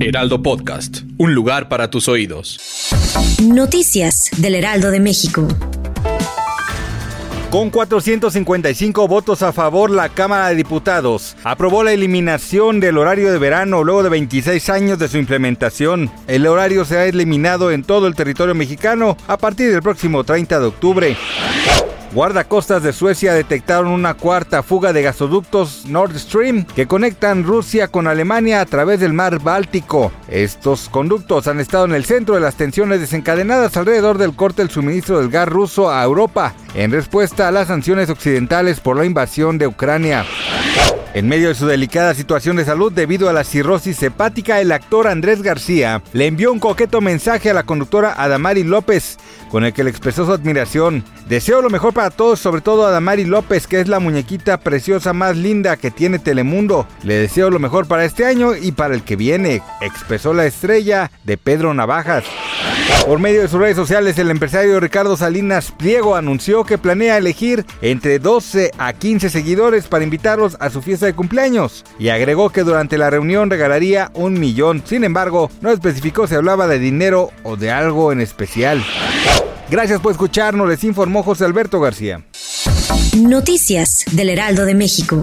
Heraldo Podcast. Un lugar para tus oídos. Noticias del Heraldo de México. Con 455 votos a favor, la Cámara de Diputados aprobó la eliminación del horario de verano luego de 26 años de su implementación. El horario será eliminado en todo el territorio mexicano a partir del próximo 30 de octubre. Guardacostas de Suecia detectaron una cuarta fuga de gasoductos Nord Stream que conectan Rusia con Alemania a través del mar Báltico. Estos conductos han estado en el centro de las tensiones desencadenadas alrededor del corte del suministro del gas ruso a Europa en respuesta a las sanciones occidentales por la invasión de Ucrania. En medio de su delicada situación de salud debido a la cirrosis hepática, el actor Andrés García le envió un coqueto mensaje a la conductora Adamari López, con el que le expresó su admiración. Deseo lo mejor para todos, sobre todo a Adamari López, que es la muñequita preciosa más linda que tiene Telemundo. Le deseo lo mejor para este año y para el que viene, expresó la estrella de Pedro Navajas. Por medio de sus redes sociales, el empresario Ricardo Salinas Pliego anunció que planea elegir entre 12 a 15 seguidores para invitarlos a su fiesta de cumpleaños y agregó que durante la reunión regalaría un millón. Sin embargo, no especificó si hablaba de dinero o de algo en especial. Gracias por escucharnos, les informó José Alberto García. Noticias del Heraldo de México.